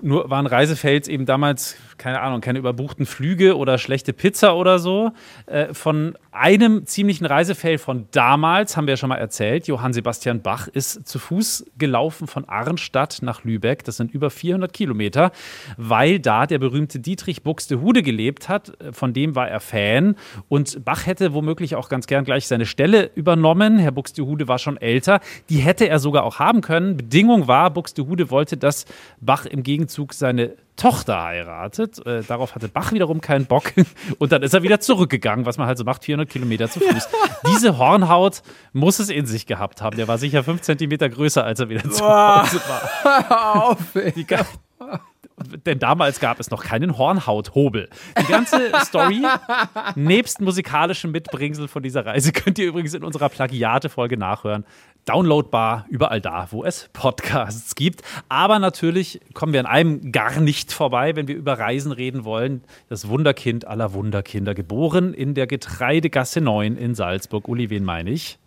Nur waren Reisefails eben damals, keine Ahnung, keine überbuchten Flüge oder schlechte Pizza oder so. Äh, von einem ziemlichen Reisefail von damals, haben wir ja schon mal erzählt, Johann Sebastian Bach ist zu Fuß gelaufen von Arnstadt nach Lübeck. Das sind über 400 Kilometer, weil da der berühmte Dietrich Buxtehude gelebt hat. Von dem war er Fan. Und Bach hätte womöglich auch ganz gern gleich seine Stelle übernommen. Herr Buxtehude war schon älter. Die hätte er sogar auch haben können. Bedingung war, Buxtehude wollte, dass Bach im Gegenzug seine Tochter heiratet. Äh, darauf hatte Bach wiederum keinen Bock. Und dann ist er wieder zurückgegangen, was man halt so macht, 400 Kilometer zu Fuß. Diese Hornhaut muss es in sich gehabt haben. Der war sicher fünf Zentimeter größer, als er wieder zu Hause war. Auf, ey. Die, denn damals gab es noch keinen Hornhauthobel. Die ganze Story, nebst musikalischem Mitbringsel von dieser Reise, könnt ihr übrigens in unserer Plagiate-Folge nachhören. Downloadbar überall da, wo es Podcasts gibt. Aber natürlich kommen wir an einem gar nicht vorbei, wenn wir über Reisen reden wollen. Das Wunderkind aller Wunderkinder, geboren in der Getreidegasse 9 in Salzburg. Uli, wen meine ich?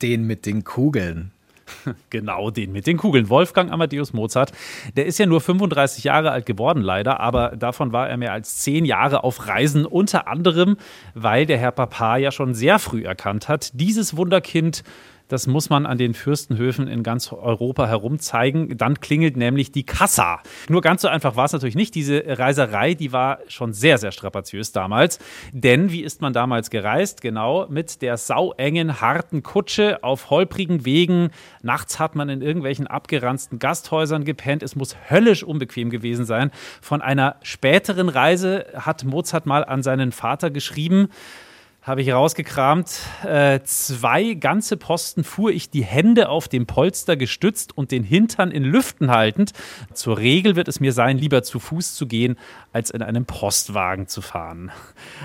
Den mit den Kugeln. Genau, den mit den Kugeln. Wolfgang Amadeus Mozart. Der ist ja nur 35 Jahre alt geworden, leider, aber davon war er mehr als zehn Jahre auf Reisen. Unter anderem, weil der Herr Papa ja schon sehr früh erkannt hat, dieses Wunderkind. Das muss man an den Fürstenhöfen in ganz Europa herumzeigen. Dann klingelt nämlich die Kassa. Nur ganz so einfach war es natürlich nicht. Diese Reiserei, die war schon sehr, sehr strapaziös damals. Denn wie ist man damals gereist? Genau, mit der sauengen, harten Kutsche auf holprigen Wegen. Nachts hat man in irgendwelchen abgeranzten Gasthäusern gepennt. Es muss höllisch unbequem gewesen sein. Von einer späteren Reise hat Mozart mal an seinen Vater geschrieben, habe ich rausgekramt. Äh, zwei ganze Posten fuhr ich die Hände auf dem Polster gestützt und den Hintern in Lüften haltend. Zur Regel wird es mir sein, lieber zu Fuß zu gehen, als in einem Postwagen zu fahren.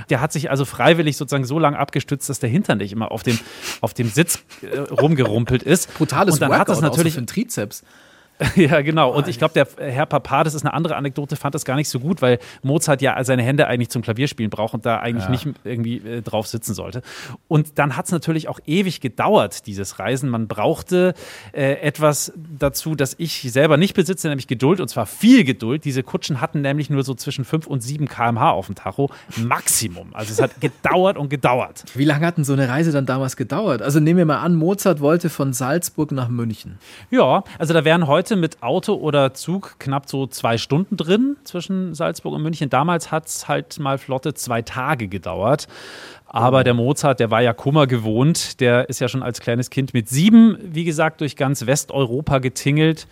Der hat sich also freiwillig sozusagen so lange abgestützt, dass der Hintern nicht immer auf dem, auf dem Sitz äh, rumgerumpelt ist. Brutales und dann Workout, hat das so natürlich für den Trizeps. ja, genau. Und ich glaube, der Herr Papa, das ist eine andere Anekdote, fand das gar nicht so gut, weil Mozart ja seine Hände eigentlich zum Klavierspielen braucht und da eigentlich nicht irgendwie äh, drauf sitzen sollte. Und dann hat es natürlich auch ewig gedauert, dieses Reisen. Man brauchte äh, etwas dazu, das ich selber nicht besitze, nämlich Geduld und zwar viel Geduld. Diese Kutschen hatten nämlich nur so zwischen 5 und 7 km/h auf dem Tacho. Maximum. Also es hat gedauert und gedauert. Wie lange hat denn so eine Reise dann damals gedauert? Also nehmen wir mal an, Mozart wollte von Salzburg nach München. Ja, also da wären heute mit Auto oder Zug knapp so zwei Stunden drin zwischen Salzburg und München. Damals hat es halt mal flotte zwei Tage gedauert. Aber der Mozart, der war ja Kummer gewohnt. Der ist ja schon als kleines Kind mit sieben, wie gesagt, durch ganz Westeuropa getingelt.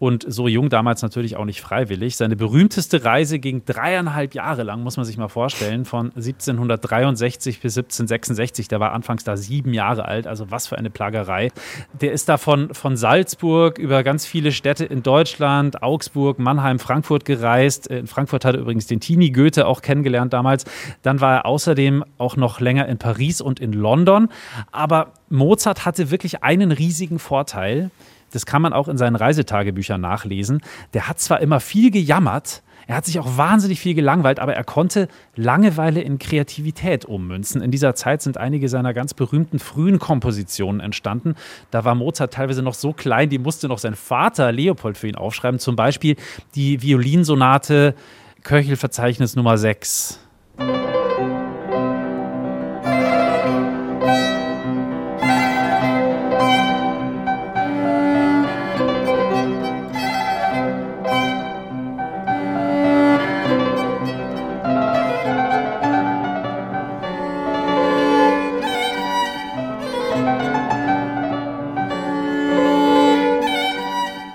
Und so jung damals natürlich auch nicht freiwillig. Seine berühmteste Reise ging dreieinhalb Jahre lang, muss man sich mal vorstellen, von 1763 bis 1766. Der war anfangs da sieben Jahre alt, also was für eine Plagerei. Der ist da von, von Salzburg über ganz viele Städte in Deutschland, Augsburg, Mannheim, Frankfurt gereist. In Frankfurt hat er übrigens den Tini Goethe auch kennengelernt damals. Dann war er außerdem auch noch länger in Paris und in London. Aber Mozart hatte wirklich einen riesigen Vorteil. Das kann man auch in seinen Reisetagebüchern nachlesen. Der hat zwar immer viel gejammert, er hat sich auch wahnsinnig viel gelangweilt, aber er konnte Langeweile in Kreativität ummünzen. In dieser Zeit sind einige seiner ganz berühmten frühen Kompositionen entstanden. Da war Mozart teilweise noch so klein, die musste noch sein Vater Leopold für ihn aufschreiben. Zum Beispiel die Violinsonate Köchelverzeichnis Nummer 6.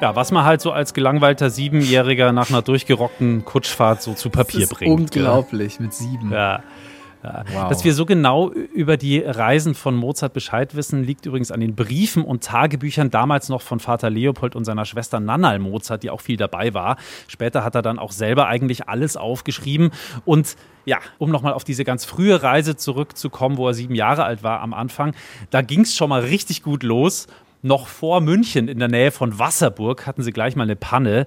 Ja, was man halt so als gelangweilter Siebenjähriger nach einer durchgerockten Kutschfahrt so zu Papier das ist bringt. unglaublich mit sieben. Ja. Ja. Wow. Dass wir so genau über die Reisen von Mozart Bescheid wissen, liegt übrigens an den Briefen und Tagebüchern damals noch von Vater Leopold und seiner Schwester Nannal Mozart, die auch viel dabei war. Später hat er dann auch selber eigentlich alles aufgeschrieben. Und ja, um nochmal auf diese ganz frühe Reise zurückzukommen, wo er sieben Jahre alt war am Anfang, da ging es schon mal richtig gut los. Noch vor München in der Nähe von Wasserburg hatten sie gleich mal eine Panne.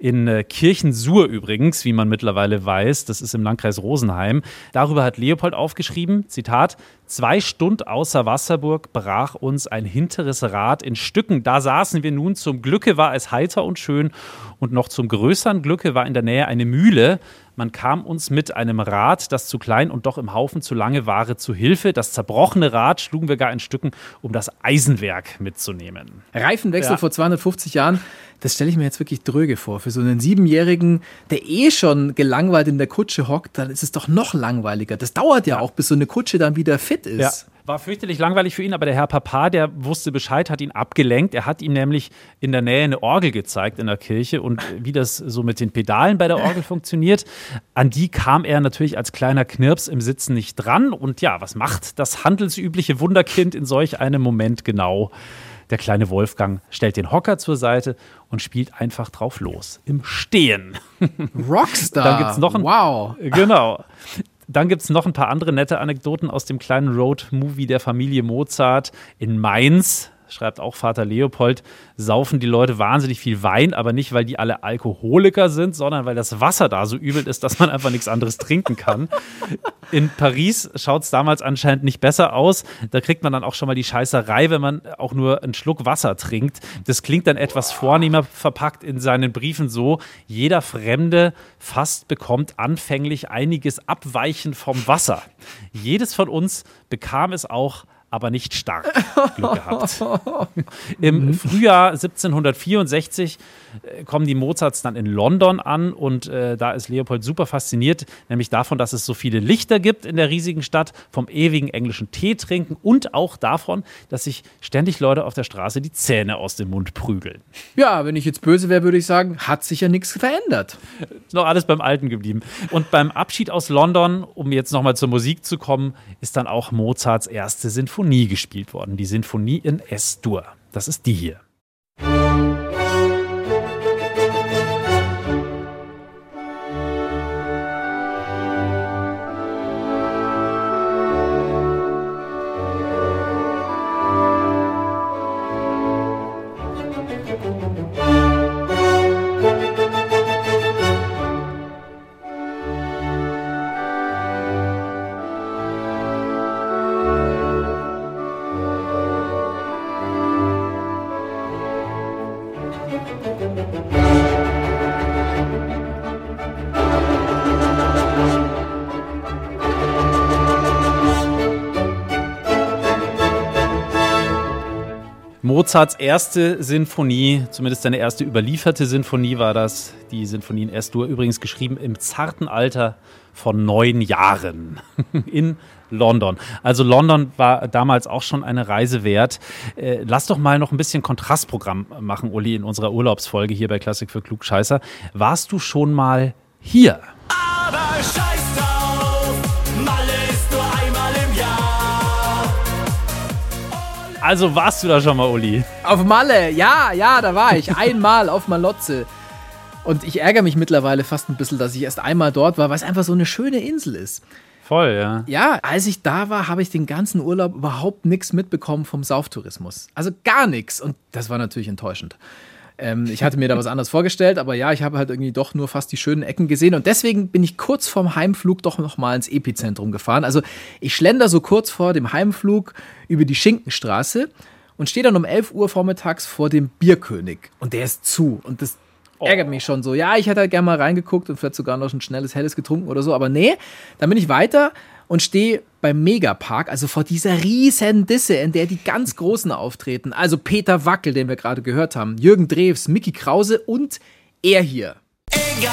In äh, Kirchensur übrigens, wie man mittlerweile weiß. Das ist im Landkreis Rosenheim. Darüber hat Leopold aufgeschrieben, Zitat, Zwei Stunden außer Wasserburg brach uns ein hinteres Rad in Stücken. Da saßen wir nun. Zum Glücke war es heiter und schön. Und noch zum größeren Glücke war in der Nähe eine Mühle. Man kam uns mit einem Rad, das zu klein und doch im Haufen zu lange war, zu Hilfe. Das zerbrochene Rad schlugen wir gar in Stücken, um das Eisenwerk mitzunehmen. Reifenwechsel Ja. vor 250 Jahren, das stelle ich mir jetzt wirklich dröge vor. Für so einen Siebenjährigen, der eh schon gelangweilt in der Kutsche hockt, dann ist es doch noch langweiliger. Das dauert ja, auch, bis so eine Kutsche dann wieder fit ist. Ja. War fürchterlich langweilig für ihn, aber der Herr Papa, der wusste Bescheid, hat ihn abgelenkt. Er hat ihm nämlich in der Nähe eine Orgel gezeigt in der Kirche und wie das so mit den Pedalen bei der Orgel funktioniert. An die kam er natürlich als kleiner Knirps im Sitzen nicht dran. Und ja, was macht das handelsübliche Wunderkind in solch einem Moment genau? Der kleine Wolfgang stellt den Hocker zur Seite und spielt einfach drauf los. Im Stehen. Rockstar. Dann gibt's noch ein- Wow. Genau. Dann gibt es noch ein paar andere nette Anekdoten aus dem kleinen Road-Movie der Familie Mozart in Mainz. Schreibt auch Vater Leopold, saufen die Leute wahnsinnig viel Wein, aber nicht, weil die alle Alkoholiker sind, sondern weil das Wasser da so übel ist, dass man einfach nichts anderes trinken kann. In Paris schaut es damals anscheinend nicht besser aus. Da kriegt man dann auch schon mal die Scheißerei, wenn man auch nur einen Schluck Wasser trinkt. Das klingt dann etwas vornehmer verpackt in seinen Briefen so. Jeder Fremde fast bekommt anfänglich einiges Abweichen vom Wasser. Jedes von uns bekam es auch aber nicht stark Glück gehabt. Im Frühjahr 1764 äh, kommen die Mozarts dann in London an und äh, da ist Leopold super fasziniert, nämlich davon, dass es so viele Lichter gibt in der riesigen Stadt, vom ewigen englischen Tee trinken und auch davon, dass sich ständig Leute auf der Straße die Zähne aus dem Mund prügeln. Ja, wenn ich jetzt böse wäre, würde ich sagen, hat sich ja nichts verändert. Ist noch alles beim Alten geblieben. Und beim Abschied aus London, um jetzt nochmal zur Musik zu kommen, ist dann auch Mozarts erste Sinfonie gespielt worden. Die Sinfonie in S-Dur. Das ist die hier. Mozarts erste Sinfonie, zumindest seine erste überlieferte Sinfonie war das, die Sinfonie in S-Dur, übrigens geschrieben im zarten Alter von neun Jahren in London. Also London war damals auch schon eine Reise wert. Äh, lass doch mal noch ein bisschen Kontrastprogramm machen, Uli, in unserer Urlaubsfolge hier bei Klassik für Klugscheißer. Warst du schon mal hier? Also warst du da schon mal, Uli? Auf Malle, ja, ja, da war ich. Einmal auf Malotze. Und ich ärgere mich mittlerweile fast ein bisschen, dass ich erst einmal dort war, weil es einfach so eine schöne Insel ist. Voll, ja. Ja, als ich da war, habe ich den ganzen Urlaub überhaupt nichts mitbekommen vom Sauftourismus. Also gar nichts. Und das war natürlich enttäuschend. Ähm, ich hatte mir da was anderes vorgestellt, aber ja, ich habe halt irgendwie doch nur fast die schönen Ecken gesehen. Und deswegen bin ich kurz vorm Heimflug doch noch mal ins Epizentrum gefahren. Also ich schlender so kurz vor dem Heimflug über die Schinkenstraße und stehe dann um 11 Uhr vormittags vor dem Bierkönig. Und der ist zu. Und das ärgert mich schon so. Ja, ich hätte halt gerne mal reingeguckt und vielleicht sogar noch ein schnelles Helles getrunken oder so. Aber nee, dann bin ich weiter und stehe beim Megapark, also vor dieser riesen Disse, in der die ganz Großen auftreten. Also Peter Wackel, den wir gerade gehört haben, Jürgen Drews, Mickey Krause und er hier. Egal,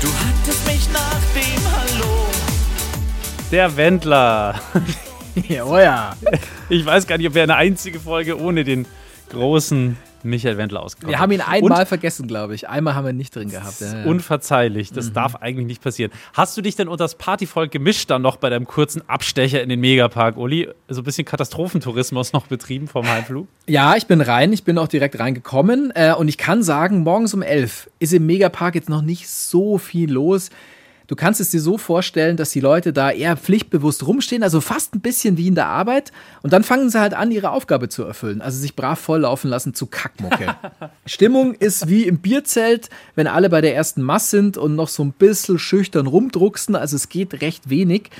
du hattest mich nach dem Hallo. Der Wendler. Ja, oh ja. Ich weiß gar nicht, ob wir eine einzige Folge ohne den großen Michael Wendler ausgekommen Wir haben ihn einmal vergessen, glaube ich. Einmal haben wir ihn nicht drin gehabt. Ja, ja. Unverzeihlich, das darf eigentlich nicht passieren. Hast du dich denn unter das Partyvolk gemischt dann noch bei deinem kurzen Abstecher in den Megapark, Uli? So ein bisschen Katastrophentourismus noch betrieben vom Heimflug? Ja, ich bin rein. Ich bin auch direkt reingekommen. Äh, und ich kann sagen, morgens um 11 ist im Megapark jetzt noch nicht so viel los. Du kannst es dir so vorstellen, dass die Leute da eher pflichtbewusst rumstehen, also fast ein bisschen wie in der Arbeit. Und dann fangen sie halt an, ihre Aufgabe zu erfüllen. Also sich brav volllaufen lassen zu Kackmucke. Stimmung ist wie im Bierzelt, wenn alle bei der ersten Mass sind und noch so ein bisschen schüchtern rumdrucksen. Also es geht recht wenig.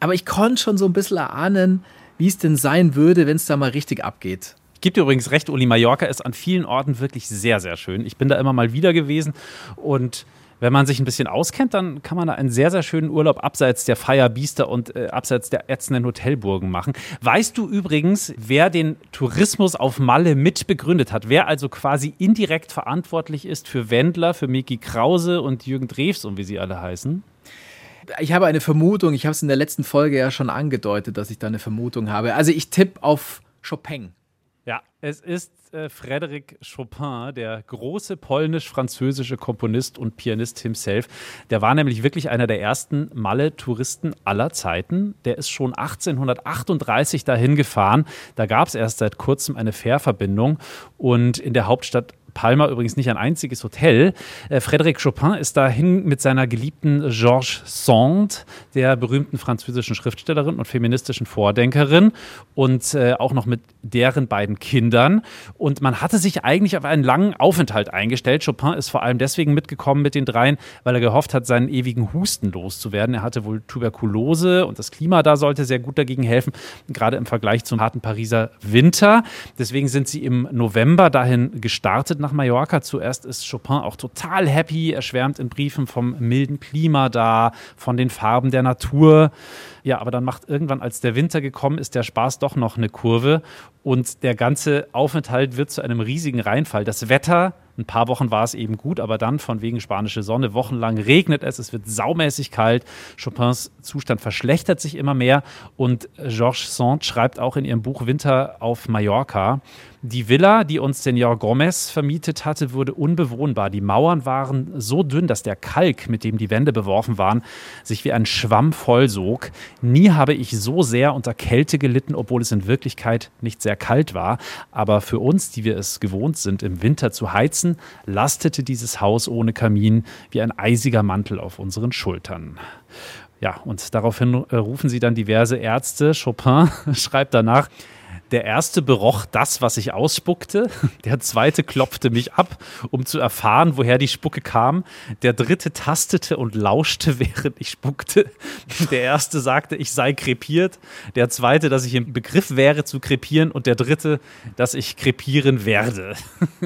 Aber ich konnte schon so ein bisschen erahnen, wie es denn sein würde, wenn es da mal richtig abgeht. Gibt dir übrigens recht, Uli, Mallorca ist an vielen Orten wirklich sehr, sehr schön. Ich bin da immer mal wieder gewesen und wenn man sich ein bisschen auskennt, dann kann man da einen sehr, sehr schönen Urlaub abseits der Feierbiester und äh, abseits der ätzenden Hotelburgen machen. Weißt du übrigens, wer den Tourismus auf Malle mit begründet hat? Wer also quasi indirekt verantwortlich ist für Wendler, für Miki Krause und Jürgen Drews und wie sie alle heißen? Ich habe eine Vermutung, ich habe es in der letzten Folge ja schon angedeutet, dass ich da eine Vermutung habe. Also ich tippe auf Chopin. Ja, es ist äh, Frédéric Chopin, der große polnisch-französische Komponist und Pianist himself. Der war nämlich wirklich einer der ersten Malle-Touristen aller Zeiten. Der ist schon 1838 dahin gefahren. Da gab es erst seit kurzem eine Fährverbindung und in der Hauptstadt Palma übrigens nicht ein einziges Hotel. Äh, Frédéric Chopin ist dahin mit seiner geliebten Georges Sand, der berühmten französischen Schriftstellerin und feministischen Vordenkerin und äh, auch noch mit deren beiden Kindern. Und man hatte sich eigentlich auf einen langen Aufenthalt eingestellt. Chopin ist vor allem deswegen mitgekommen mit den dreien, weil er gehofft hat, seinen ewigen Husten loszuwerden. Er hatte wohl Tuberkulose und das Klima da sollte sehr gut dagegen helfen, gerade im Vergleich zum harten Pariser Winter. Deswegen sind sie im November dahin gestartet nach Mallorca. Zuerst ist Chopin auch total happy. Er schwärmt in Briefen vom milden Klima da, von den Farben der Natur. Ja, aber dann macht irgendwann, als der Winter gekommen ist, der Spaß doch noch eine Kurve und der ganze Aufenthalt wird zu einem riesigen Reinfall. Das Wetter, ein paar Wochen war es eben gut, aber dann von wegen spanische Sonne, wochenlang regnet es, es wird saumäßig kalt. Chopins Zustand verschlechtert sich immer mehr und Georges Sand schreibt auch in ihrem Buch Winter auf Mallorca, die Villa, die uns Senor Gomez vermietet hatte, wurde unbewohnbar. Die Mauern waren so dünn, dass der Kalk, mit dem die Wände beworfen waren, sich wie ein Schwamm vollsog. Nie habe ich so sehr unter Kälte gelitten, obwohl es in Wirklichkeit nicht sehr kalt war. Aber für uns, die wir es gewohnt sind, im Winter zu heizen, lastete dieses Haus ohne Kamin wie ein eisiger Mantel auf unseren Schultern. Ja, und daraufhin äh, rufen sie dann diverse Ärzte. Chopin schreibt danach, der erste beroch das, was ich ausspuckte. Der zweite klopfte mich ab, um zu erfahren, woher die Spucke kam. Der dritte tastete und lauschte, während ich spuckte. Der erste sagte, ich sei krepiert. Der zweite, dass ich im Begriff wäre zu krepieren. Und der dritte, dass ich krepieren werde.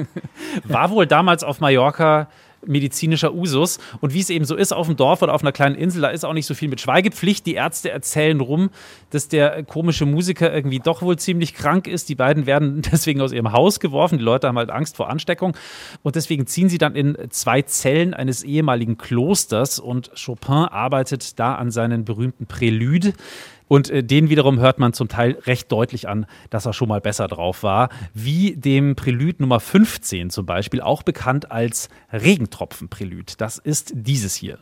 War wohl damals auf Mallorca medizinischer Usus. Und wie es eben so ist auf dem Dorf oder auf einer kleinen Insel, da ist auch nicht so viel mit Schweigepflicht. Die Ärzte erzählen rum, dass der komische Musiker irgendwie doch wohl ziemlich krank ist. Die beiden werden deswegen aus ihrem Haus geworfen. Die Leute haben halt Angst vor Ansteckung. Und deswegen ziehen sie dann in zwei Zellen eines ehemaligen Klosters. Und Chopin arbeitet da an seinen berühmten Prälüde. Und äh, den wiederum hört man zum Teil recht deutlich an, dass er schon mal besser drauf war. Wie dem Prälud Nummer 15 zum Beispiel, auch bekannt als Regentropfenprälud. Das ist dieses hier.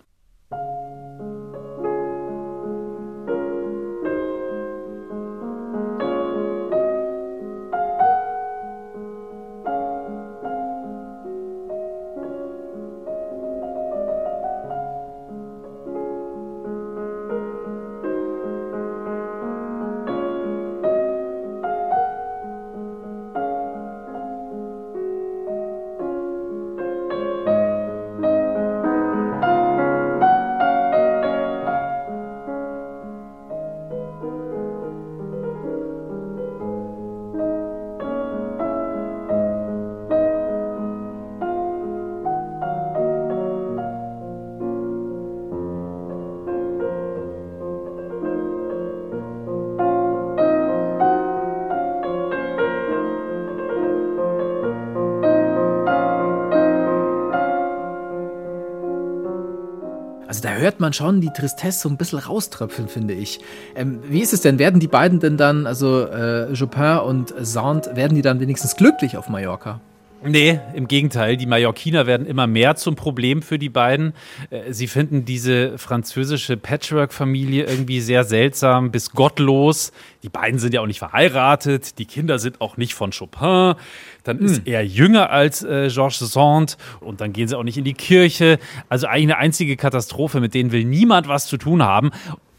Hört man schon die Tristesse so ein bisschen rauströpfeln, finde ich. Ähm, wie ist es denn? Werden die beiden denn dann, also äh, Chopin und Sand, werden die dann wenigstens glücklich auf Mallorca? Nee, im Gegenteil. Die Mallorquiner werden immer mehr zum Problem für die beiden. Äh, Sie finden diese französische Patchwork-Familie irgendwie sehr seltsam bis gottlos. Die beiden sind ja auch nicht verheiratet. Die Kinder sind auch nicht von Chopin. Dann ist er jünger als äh, Georges Sand. Und dann gehen sie auch nicht in die Kirche. Also eigentlich eine einzige Katastrophe. Mit denen will niemand was zu tun haben.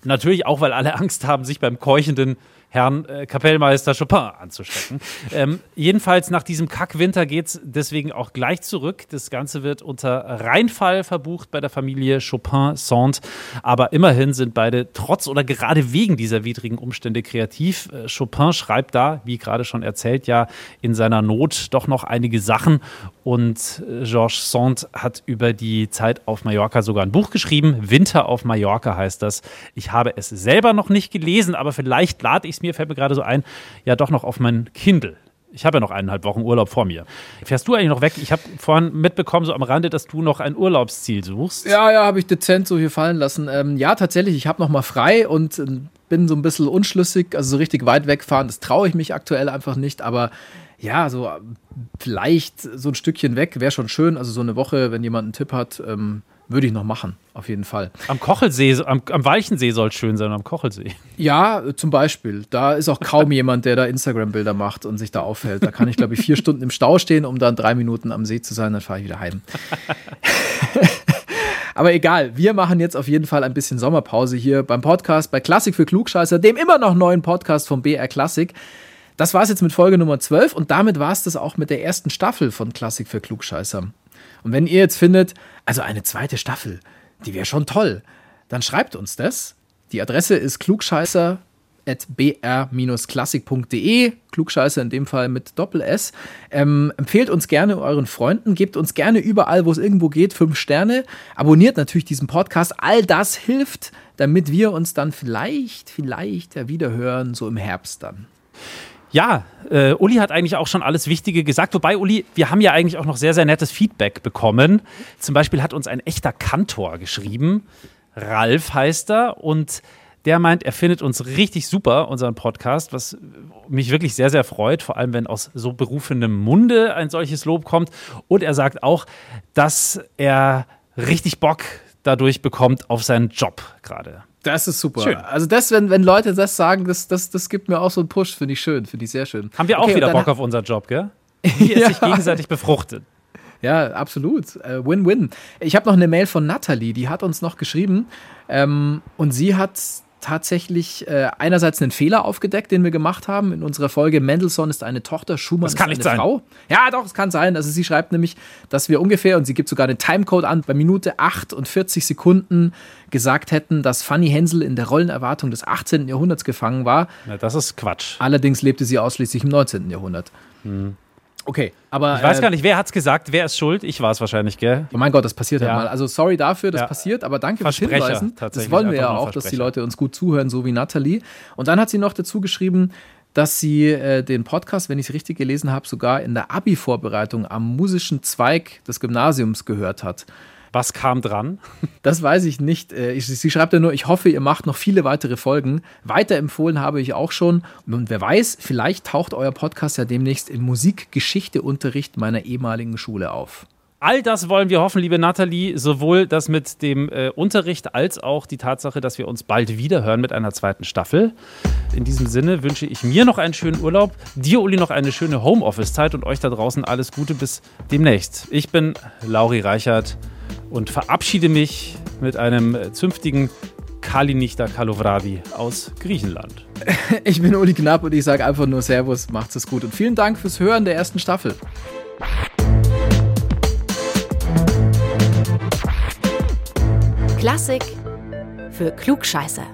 Natürlich auch, weil alle Angst haben, sich beim keuchenden Herrn äh, Kapellmeister Chopin anzustecken. ähm, jedenfalls nach diesem Kackwinter geht es deswegen auch gleich zurück. Das Ganze wird unter Reinfall verbucht bei der Familie Chopin-Sand. Aber immerhin sind beide trotz oder gerade wegen dieser widrigen Umstände kreativ. Äh, Chopin schreibt da, wie gerade schon erzählt, ja in seiner Not doch noch einige Sachen. Und äh, Georges Sand hat über die Zeit auf Mallorca sogar ein Buch geschrieben. Winter auf Mallorca heißt das. Ich habe es selber noch nicht gelesen, aber vielleicht lade ich es mir, fällt mir gerade so ein, ja doch noch auf mein Kindle. Ich habe ja noch eineinhalb Wochen Urlaub vor mir. Fährst du eigentlich noch weg? Ich habe vorhin mitbekommen, so am Rande, dass du noch ein Urlaubsziel suchst. Ja, ja, habe ich dezent so hier fallen lassen. Ähm, ja, tatsächlich, ich habe noch mal frei und äh, bin so ein bisschen unschlüssig. Also so richtig weit wegfahren, das traue ich mich aktuell einfach nicht. Aber ja, so äh, vielleicht so ein Stückchen weg wäre schon schön. Also so eine Woche, wenn jemand einen Tipp hat, ähm, würde ich noch machen, auf jeden Fall. Am Kochelsee, am, am Walchensee soll es schön sein, am Kochelsee. Ja, äh, zum Beispiel. Da ist auch kaum jemand, der da Instagram-Bilder macht und sich da aufhält. Da kann ich, glaube ich, vier Stunden im Stau stehen, um dann drei Minuten am See zu sein, dann fahre ich wieder heim. Aber egal, wir machen jetzt auf jeden Fall ein bisschen Sommerpause hier beim Podcast bei Klassik für Klugscheißer, dem immer noch neuen Podcast vom BR Klassik. Das war es jetzt mit Folge Nummer 12 und damit war es das auch mit der ersten Staffel von Klassik für Klugscheißer. Und wenn ihr jetzt findet, also eine zweite Staffel, die wäre schon toll, dann schreibt uns das. Die Adresse ist klugscheißer br-klassik.de, Klugscheißer in dem Fall mit Doppel-S. Ähm, empfehlt uns gerne euren Freunden, gebt uns gerne überall, wo es irgendwo geht, fünf Sterne. Abonniert natürlich diesen Podcast. All das hilft, damit wir uns dann vielleicht, vielleicht ja wieder hören, so im Herbst dann. Ja, äh, Uli hat eigentlich auch schon alles Wichtige gesagt. Wobei, Uli, wir haben ja eigentlich auch noch sehr, sehr nettes Feedback bekommen. Zum Beispiel hat uns ein echter Kantor geschrieben. Ralf heißt er und der meint, er findet uns richtig super, unseren Podcast, was mich wirklich sehr, sehr freut, vor allem wenn aus so berufenem Munde ein solches Lob kommt. Und er sagt auch, dass er richtig Bock dadurch bekommt auf seinen Job gerade. Das ist super. Schön. Also das, wenn, wenn Leute das sagen, das, das, das gibt mir auch so einen Push, finde ich schön, finde ich sehr schön. Haben wir auch Okay, wieder Bock auf unseren Job, gell? Hier ist sich gegenseitig befruchtet. Ja, absolut. Äh, Win-win. ich habe noch eine Mail von Natalie, die hat uns noch geschrieben ähm, und sie hat tatsächlich äh, einerseits einen Fehler aufgedeckt, den wir gemacht haben in unserer Folge Mendelssohn ist eine Tochter, Schumann Das kann ist nicht eine sein. Frau. Ja, doch, es kann sein. Also sie schreibt nämlich, dass wir ungefähr, und sie gibt sogar den Timecode an, bei Minute 8 und 40 Sekunden gesagt hätten, dass Fanny Hensel in der Rollenerwartung des 18. Jahrhunderts gefangen war. Na, das ist Quatsch. Allerdings lebte sie ausschließlich im 19. Jahrhundert. Okay, aber. Ich weiß äh, gar nicht, wer hat's gesagt? Wer ist schuld? Ich war es wahrscheinlich, gell? Oh mein Gott, das passiert ja. Ja. mal. Also sorry dafür, das Ja. passiert, aber danke fürs Hinweisen. Das wollen wir ja auch, dass die. Leute uns gut zuhören, so wie Nathalie. Und dann hat sie noch dazu geschrieben, dass sie äh, den Podcast, wenn ich es richtig gelesen habe, sogar in der Abi-Vorbereitung am musischen Zweig des Gymnasiums gehört hat. Was kam dran? Das weiß ich nicht. Äh, sie schreibt ja nur, ich hoffe, ihr macht noch viele weitere Folgen. Weiterempfohlen habe ich auch schon. Und wer weiß, vielleicht taucht euer Podcast ja demnächst im Musikgeschichteunterricht meiner ehemaligen Schule auf. All das wollen wir hoffen, liebe Nathalie, sowohl das mit dem äh, Unterricht als auch die Tatsache, dass wir uns bald wieder hören mit einer zweiten Staffel. In diesem Sinne wünsche ich mir noch einen schönen Urlaub, dir, Uli, noch eine schöne Homeoffice-Zeit und euch da draußen alles Gute bis demnächst. Ich bin Lauri Reichert und verabschiede mich mit einem äh, zünftigen Kalinichter Kalovradi aus Griechenland. Ich bin Uli Knapp und ich sage einfach nur Servus, macht's es gut und vielen Dank fürs Hören der ersten Staffel. Klassik für Klugscheißer.